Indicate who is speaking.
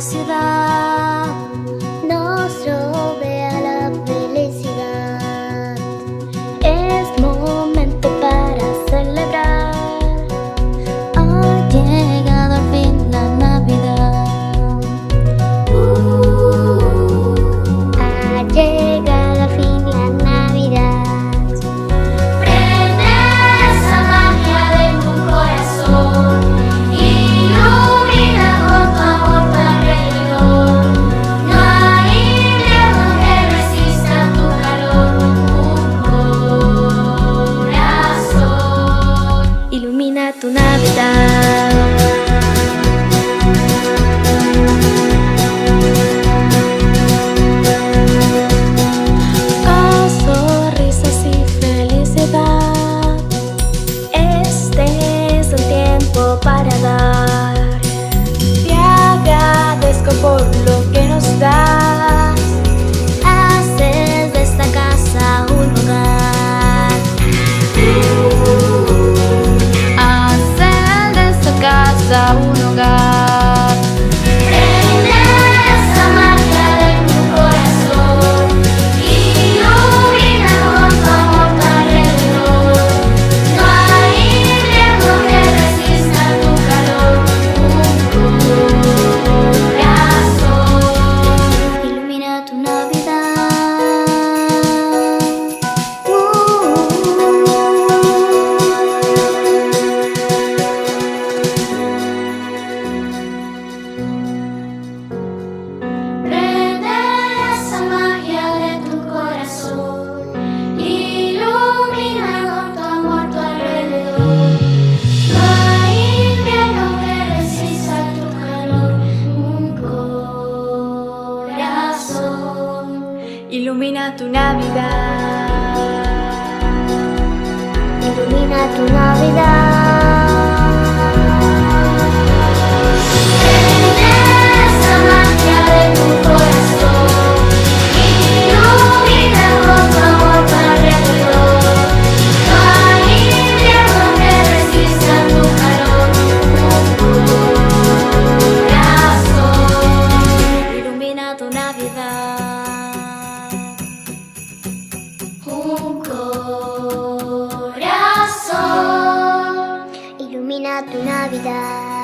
Speaker 1: すばと涙
Speaker 2: Ilumina tu Navidad.
Speaker 1: Ilumina tu Navidad. un corazón.
Speaker 2: Ilumina tu Navidad.